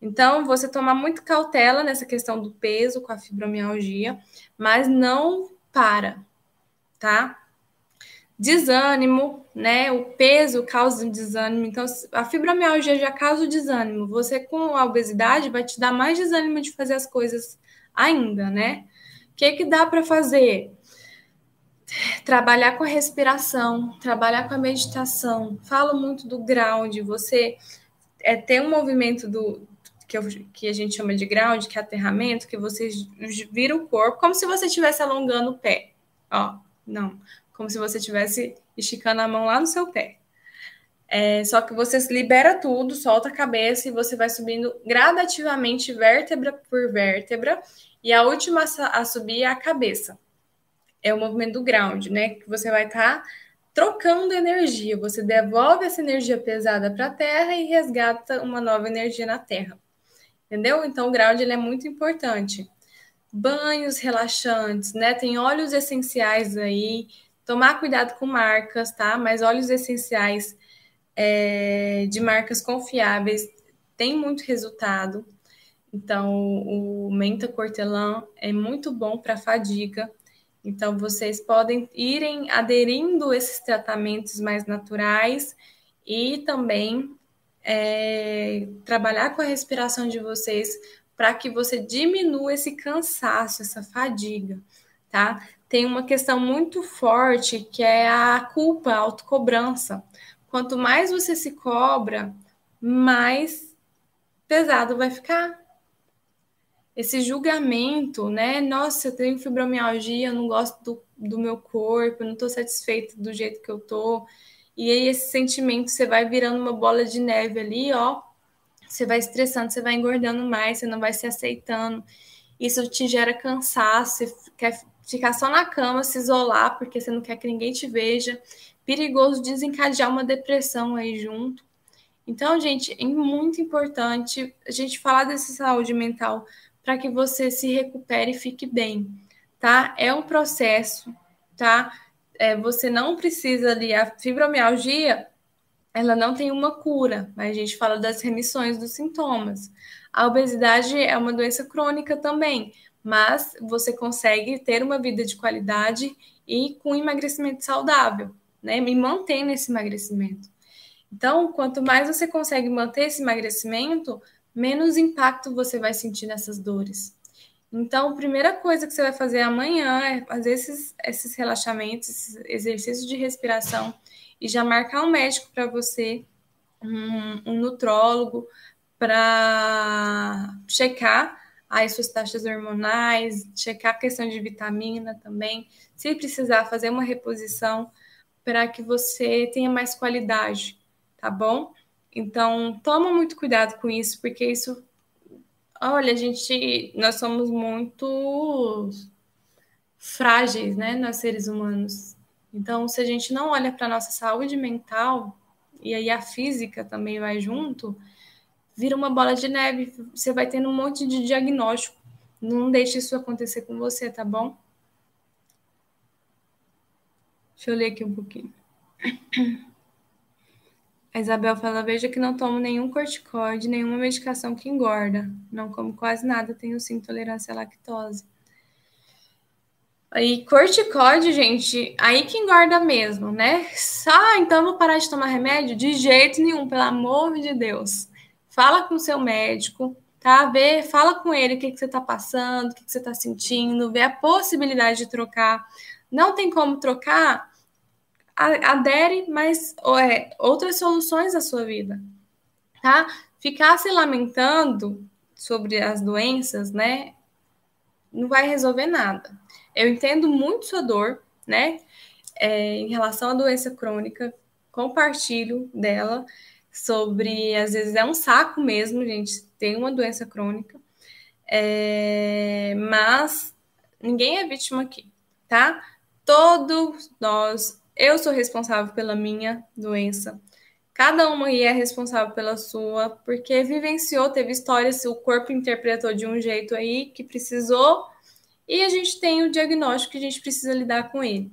Então, você tomar muito cautela nessa questão do peso com a fibromialgia, mas não para, tá? Desânimo, né? O peso causa desânimo. Então, a fibromialgia já causa o desânimo. Você com a obesidade vai te dar mais desânimo de fazer as coisas ainda, né? O que que dá para fazer? Trabalhar com a respiração, trabalhar com a meditação. Falo muito do ground, você é ter um movimento do que, eu, que a gente chama de ground, que é aterramento, que você vira o corpo como se você estivesse alongando o pé. Ó, não como se você estivesse esticando a mão lá no seu pé. É, só que você libera tudo, solta a cabeça e você vai subindo gradativamente, vértebra por vértebra, e a última a subir é a cabeça. É o movimento do ground, né? Que você vai estar tá trocando energia. Você devolve essa energia pesada para a Terra e resgata uma nova energia na Terra. Entendeu? Então, o ground ele é muito importante. Banhos relaxantes, né? Tem óleos essenciais aí, Tomar cuidado com marcas, tá? Mas óleos essenciais é, de marcas confiáveis tem muito resultado. Então, o menta cortelã é muito bom para fadiga. Então, vocês podem irem aderindo esses tratamentos mais naturais e também é, trabalhar com a respiração de vocês para que você diminua esse cansaço, essa fadiga, tá? Tem uma questão muito forte que é a culpa, a autocobrança. Quanto mais você se cobra, mais pesado vai ficar. Esse julgamento, né? Nossa, eu tenho fibromialgia, eu não gosto do, do meu corpo, eu não estou satisfeita do jeito que eu tô. E aí esse sentimento você vai virando uma bola de neve ali, ó. Você vai estressando, você vai engordando mais, você não vai se aceitando. Isso te gera cansaço, você quer ficar só na cama, se isolar, porque você não quer que ninguém te veja. Perigoso desencadear uma depressão aí junto. Então, gente, é muito importante a gente falar dessa saúde mental para que você se recupere e fique bem, tá? É um processo, tá? É, você não precisa ali, a fibromialgia, ela não tem uma cura, mas a gente fala das remissões dos sintomas. A obesidade é uma doença crônica também, mas você consegue ter uma vida de qualidade e com emagrecimento saudável, né? E mantendo esse emagrecimento. Então, quanto mais você consegue manter esse emagrecimento, menos impacto você vai sentir nessas dores. Então, a primeira coisa que você vai fazer amanhã é fazer esses, esses relaxamentos, esses exercícios de respiração e já marcar um médico para você, um, um nutrólogo, para checar as suas taxas hormonais, checar a questão de vitamina também, se precisar fazer uma reposição para que você tenha mais qualidade, tá bom? Então, toma muito cuidado com isso, porque isso olha, a gente, nós somos muito frágeis, né, nós seres humanos. Então, se a gente não olha para nossa saúde mental e aí a física também vai junto, vira uma bola de neve. Você vai tendo um monte de diagnóstico. Não deixe isso acontecer com você, tá bom? Deixa eu ler aqui um pouquinho. A Isabel fala: Veja que não tomo nenhum corticoide, nenhuma medicação que engorda. Não como quase nada, tenho sim intolerância à lactose. Aí, corticoide, gente, aí que engorda mesmo, né? Ah, então vou parar de tomar remédio? De jeito nenhum, pelo amor de Deus. Fala com o seu médico, tá? Vê, fala com ele o que, que você tá passando, o que, que você tá sentindo, vê a possibilidade de trocar. Não tem como trocar? Adere mais é, outras soluções da sua vida, tá? Ficar se lamentando sobre as doenças, né? Não vai resolver nada. Eu entendo muito sua dor, né? É, em relação à doença crônica, compartilho dela sobre, às vezes é um saco mesmo, gente, tem uma doença crônica, é, mas ninguém é vítima aqui, tá? Todos nós, eu sou responsável pela minha doença, cada uma aí é responsável pela sua, porque vivenciou, teve histórias, o corpo interpretou de um jeito aí que precisou e a gente tem o diagnóstico que a gente precisa lidar com ele.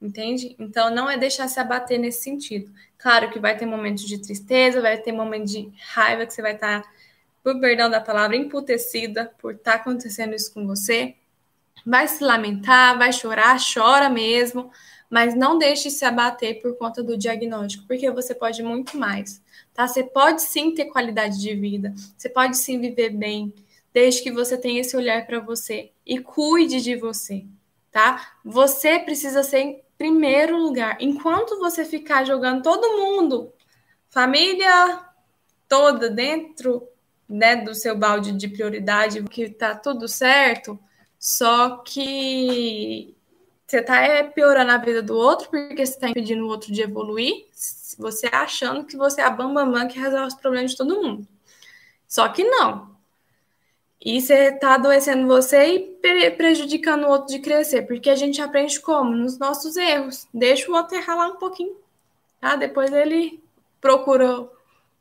Entende? Então não é deixar se abater nesse sentido. Claro que vai ter momentos de tristeza, vai ter momentos de raiva que você vai estar, por perdão da palavra, emputecida por estar acontecendo isso com você. Vai se lamentar, vai chorar, chora mesmo, mas não deixe se abater por conta do diagnóstico, porque você pode muito mais, tá? Você pode sim ter qualidade de vida, você pode sim viver bem, desde que você tenha esse olhar para você e cuide de você, tá? Você precisa ser primeiro lugar. Enquanto você ficar jogando todo mundo, família toda dentro, né, do seu balde de prioridade, que tá tudo certo, só que você tá é, piorando a vida do outro porque você tá impedindo o outro de evoluir, você achando que você é a bambamã que resolve os problemas de todo mundo. Só que não. E você está adoecendo você e prejudicando o outro de crescer, porque a gente aprende como? Nos nossos erros. Deixa o outro errar lá um pouquinho, tá? Depois ele procura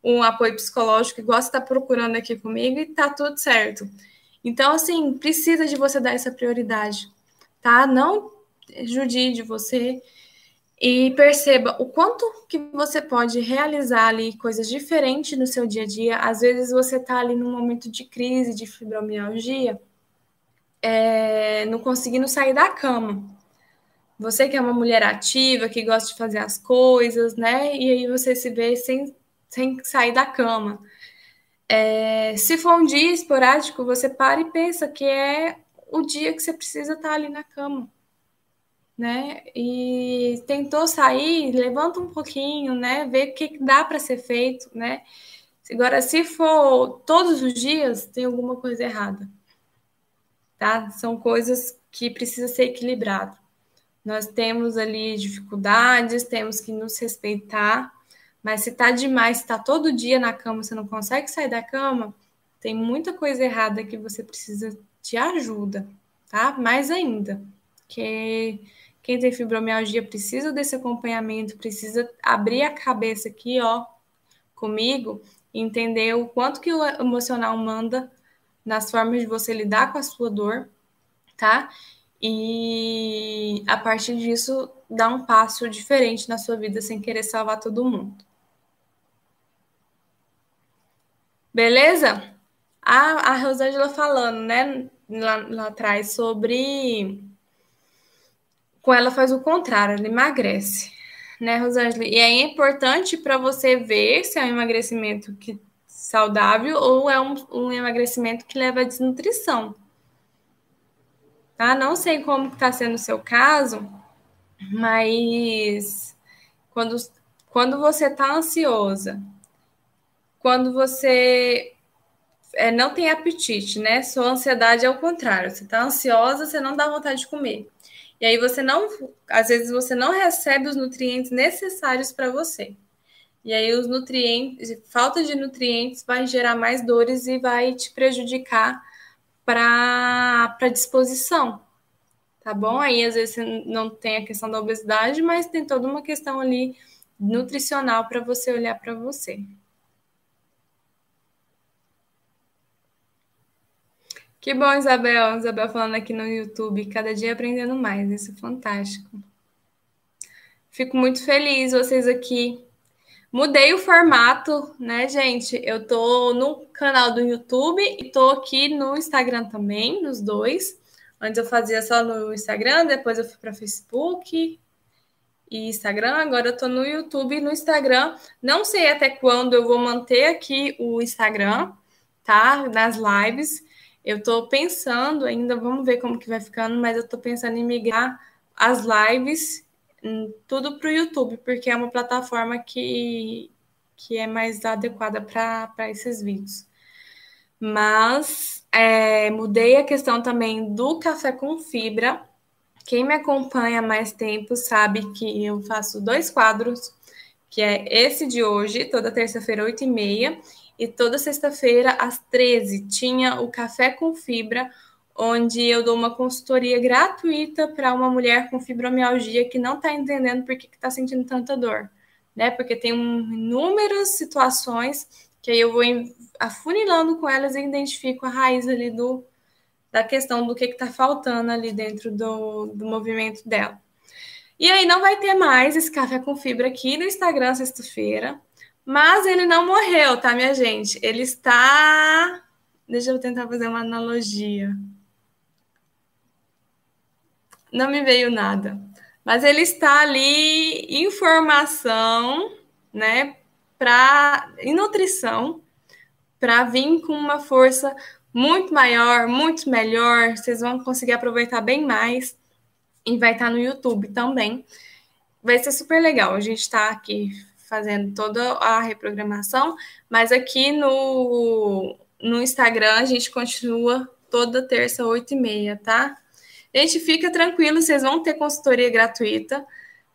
um apoio psicológico, igual você está procurando aqui comigo, e tá tudo certo. Então, assim, precisa de você dar essa prioridade, tá? Não judie de você e perceba o quanto que você pode realizar ali coisas diferentes no seu dia a dia. Às vezes você está ali num momento de crise, de fibromialgia, é, não conseguindo sair da cama. Você que é uma mulher ativa, que gosta de fazer as coisas, né? E aí você se vê sem, sem sair da cama. É, se for um dia esporádico, você para e pensa que é o dia que você precisa estar tá ali na cama né? E tentou sair, levanta um pouquinho, né? Ver o que dá para ser feito, né? Agora, se for todos os dias, tem alguma coisa errada, tá? São coisas que precisa ser equilibrado. Nós temos ali dificuldades, temos que nos respeitar, mas se tá demais, se tá todo dia na cama, você não consegue sair da cama, tem muita coisa errada que você precisa de ajuda, tá? Mais ainda, que quem tem fibromialgia precisa desse acompanhamento, precisa abrir a cabeça aqui, ó, comigo, entender o quanto que o emocional manda nas formas de você lidar com a sua dor, tá? E a partir disso, dar um passo diferente na sua vida sem querer salvar todo mundo. Beleza? A, a Rosângela falando, né, lá, lá atrás, sobre com ela faz o contrário, ela emagrece, né, Rosângela? E é importante para você ver se é um emagrecimento que saudável ou é um, um emagrecimento que leva a desnutrição. Tá? Não sei como está sendo o seu caso, mas quando, quando você está ansiosa, quando você é, não tem apetite, né? Sua ansiedade é o contrário. Você está ansiosa, você não dá vontade de comer. E aí você não, às vezes você não recebe os nutrientes necessários para você. E aí os nutrientes, falta de nutrientes vai gerar mais dores e vai te prejudicar para a disposição, tá bom? Aí às vezes não tem a questão da obesidade, mas tem toda uma questão ali nutricional para você olhar para você. Que bom, Isabel. Isabel falando aqui no YouTube, cada dia aprendendo mais. Isso é fantástico. Fico muito feliz vocês aqui. Mudei o formato, né, gente? Eu tô no canal do YouTube e tô aqui no Instagram também, nos dois. Antes eu fazia só no Instagram, depois eu fui para Facebook e Instagram. Agora eu tô no YouTube e no Instagram. Não sei até quando eu vou manter aqui o Instagram, tá? Nas lives. Eu tô pensando ainda, vamos ver como que vai ficando, mas eu tô pensando em migrar as lives tudo para o YouTube, porque é uma plataforma que, que é mais adequada para esses vídeos. Mas é, mudei a questão também do café com fibra. Quem me acompanha há mais tempo sabe que eu faço dois quadros, que é esse de hoje, toda terça-feira, 8 e toda sexta-feira, às 13, tinha o café com fibra, onde eu dou uma consultoria gratuita para uma mulher com fibromialgia que não está entendendo por que está sentindo tanta dor, né? Porque tem um, inúmeras situações que aí eu vou afunilando com elas e identifico a raiz ali do, da questão do que está faltando ali dentro do, do movimento dela. E aí não vai ter mais esse café com fibra aqui no Instagram sexta-feira, mas ele não morreu, tá, minha gente? Ele está. Deixa eu tentar fazer uma analogia não me veio nada. Mas ele está ali informação, né, para e nutrição para vir com uma força muito maior, muito melhor. Vocês vão conseguir aproveitar bem mais e vai estar no YouTube também. Vai ser super legal. A gente está aqui fazendo toda a reprogramação, mas aqui no, no Instagram a gente continua toda terça, 8 e meia, tá? Gente, fica tranquilo, vocês vão ter consultoria gratuita,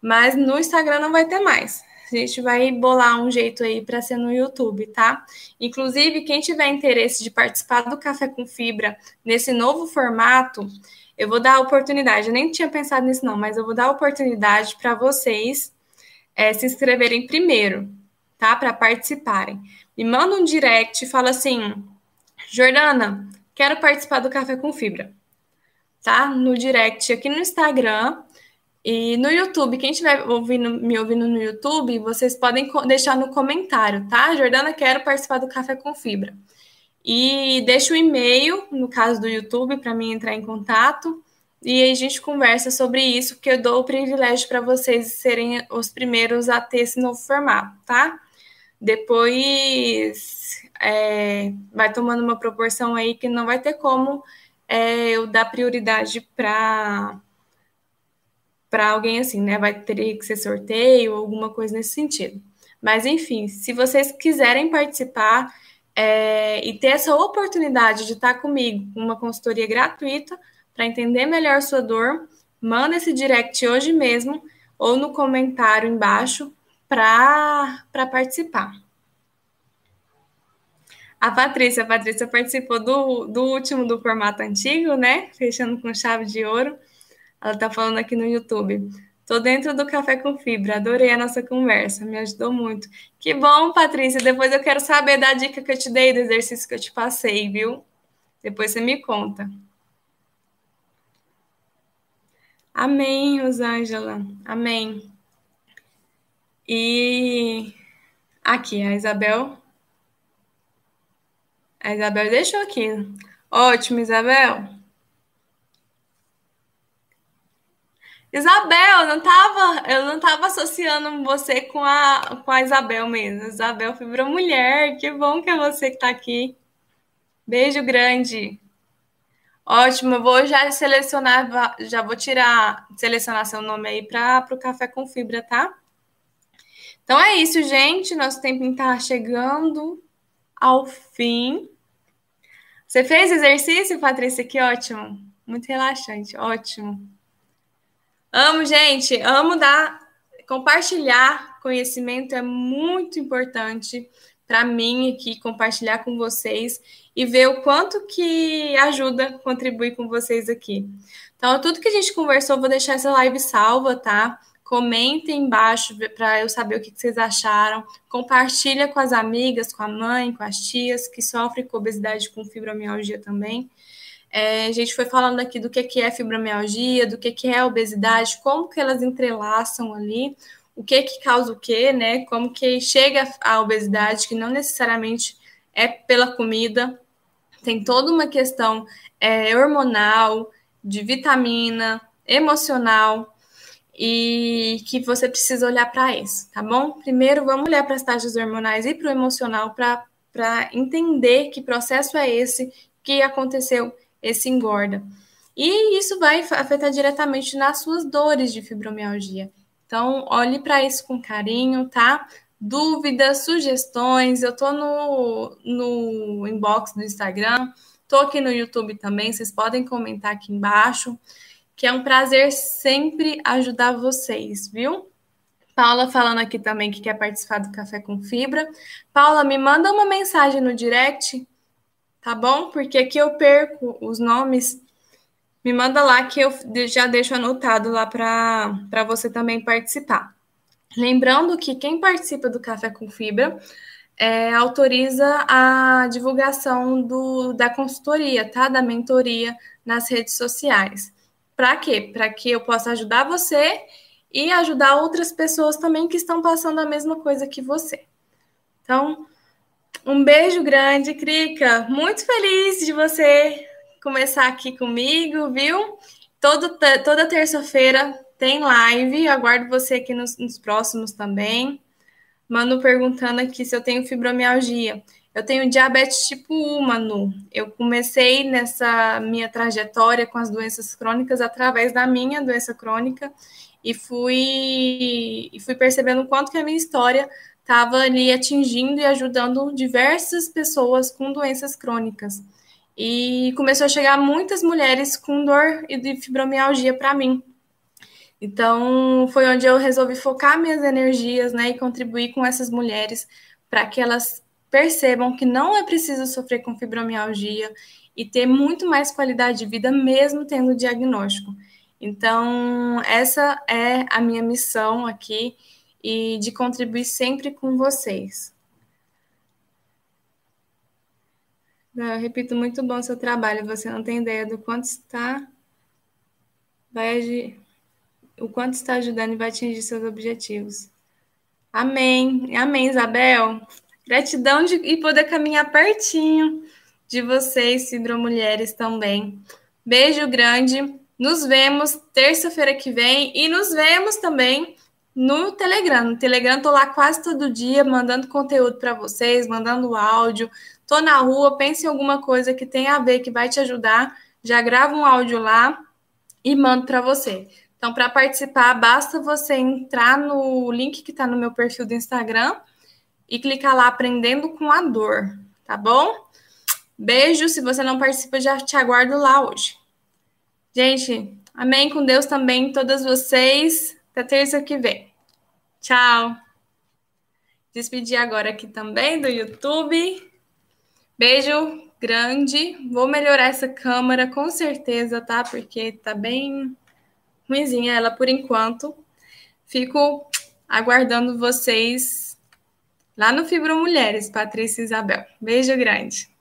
mas no Instagram não vai ter mais. A gente vai bolar um jeito aí para ser no YouTube, tá? Inclusive, quem tiver interesse de participar do Café com Fibra nesse novo formato, eu vou dar a oportunidade. Eu nem tinha pensado nisso, não, mas eu vou dar a oportunidade para vocês é, se inscreverem primeiro, tá? Para participarem. Me manda um direct e fala assim: Jordana, quero participar do Café com Fibra tá? No direct aqui no Instagram e no YouTube. Quem estiver ouvindo, me ouvindo no YouTube, vocês podem deixar no comentário, tá? Jordana, quero participar do Café com Fibra. E deixa o e-mail, no caso do YouTube, para mim entrar em contato. E a gente conversa sobre isso, porque eu dou o privilégio para vocês serem os primeiros a ter esse novo formato, tá? Depois é, vai tomando uma proporção aí que não vai ter como é, eu dar prioridade para para alguém assim, né? Vai ter que ser sorteio ou alguma coisa nesse sentido. Mas enfim, se vocês quiserem participar é, e ter essa oportunidade de estar comigo, uma consultoria gratuita para entender melhor sua dor, manda esse direct hoje mesmo ou no comentário embaixo para participar. A Patrícia, a Patrícia participou do, do último do formato antigo, né? Fechando com chave de ouro. Ela tá falando aqui no YouTube. Tô dentro do café com fibra, adorei a nossa conversa, me ajudou muito. Que bom, Patrícia. Depois eu quero saber da dica que eu te dei, do exercício que eu te passei, viu? Depois você me conta. Amém, Rosângela. Amém. E aqui, a Isabel a Isabel deixou aqui. Ótimo, Isabel. Isabel, eu não tava, eu não tava associando você com a, com a Isabel mesmo. Isabel Fibromulher, que bom que é você que tá aqui. Beijo grande. Ótimo, vou já selecionar, já vou tirar, selecionar seu nome aí para o Café com Fibra, tá? Então é isso, gente. Nosso tempo está chegando ao fim. Você fez exercício, Patrícia? Que ótimo. Muito relaxante, ótimo. Amo, gente. Amo dar compartilhar conhecimento é muito importante para mim aqui compartilhar com vocês e ver o quanto que ajuda contribuir com vocês aqui. Então, tudo que a gente conversou, vou deixar essa live salva, tá? Comentem embaixo para eu saber o que vocês acharam. Compartilha com as amigas, com a mãe, com as tias que sofrem com obesidade com fibromialgia também. É, a gente foi falando aqui do que, que é fibromialgia, do que, que é obesidade, como que elas entrelaçam ali, o que que causa o que, né? Como que chega a obesidade, que não necessariamente é pela comida, tem toda uma questão é, hormonal, de vitamina, emocional, e que você precisa olhar para isso, tá bom? Primeiro, vamos olhar para as taxas hormonais e para o emocional para entender que processo é esse que aconteceu esse engorda. E isso vai afetar diretamente nas suas dores de fibromialgia. Então, olhe para isso com carinho, tá? Dúvidas, sugestões, eu tô no, no inbox do Instagram, tô aqui no YouTube também, vocês podem comentar aqui embaixo, que é um prazer sempre ajudar vocês, viu? Paula falando aqui também que quer participar do Café com Fibra. Paula, me manda uma mensagem no direct, tá bom? Porque aqui eu perco os nomes me manda lá que eu já deixo anotado lá para você também participar. Lembrando que quem participa do Café com Fibra é, autoriza a divulgação do, da consultoria, tá? Da mentoria nas redes sociais. Para quê? Para que eu possa ajudar você e ajudar outras pessoas também que estão passando a mesma coisa que você. Então, um beijo grande, Krika. Muito feliz de você começar aqui comigo, viu? Todo, toda terça-feira tem live, aguardo você aqui nos, nos próximos também. Manu perguntando aqui se eu tenho fibromialgia. Eu tenho diabetes tipo 1, Manu. Eu comecei nessa minha trajetória com as doenças crônicas através da minha doença crônica e fui, e fui percebendo o quanto que a minha história estava ali atingindo e ajudando diversas pessoas com doenças crônicas. E começou a chegar muitas mulheres com dor e de fibromialgia para mim. Então, foi onde eu resolvi focar minhas energias, né, e contribuir com essas mulheres para que elas percebam que não é preciso sofrer com fibromialgia e ter muito mais qualidade de vida mesmo tendo o diagnóstico. Então, essa é a minha missão aqui e de contribuir sempre com vocês. Eu repito, muito bom seu trabalho. Você não tem ideia do quanto está vai o quanto está ajudando e vai atingir seus objetivos. Amém. Amém, Isabel. Gratidão de e poder caminhar pertinho de vocês, Mulheres também. Beijo grande. Nos vemos terça-feira que vem e nos vemos também no Telegram. No Telegram tô lá quase todo dia mandando conteúdo para vocês, mandando áudio, Tô na rua, pense em alguma coisa que tenha a ver, que vai te ajudar, já grava um áudio lá e mando para você. Então, para participar, basta você entrar no link que está no meu perfil do Instagram e clicar lá Aprendendo com a Dor, tá bom? Beijo, se você não participa, já te aguardo lá hoje. Gente, amém com Deus também, todas vocês. Até terça que vem. Tchau. Despedir agora aqui também do YouTube. Beijo grande. Vou melhorar essa câmera com certeza, tá? Porque tá bem ruimzinha ela por enquanto. Fico aguardando vocês lá no Fibro Mulheres, Patrícia e Isabel. Beijo grande.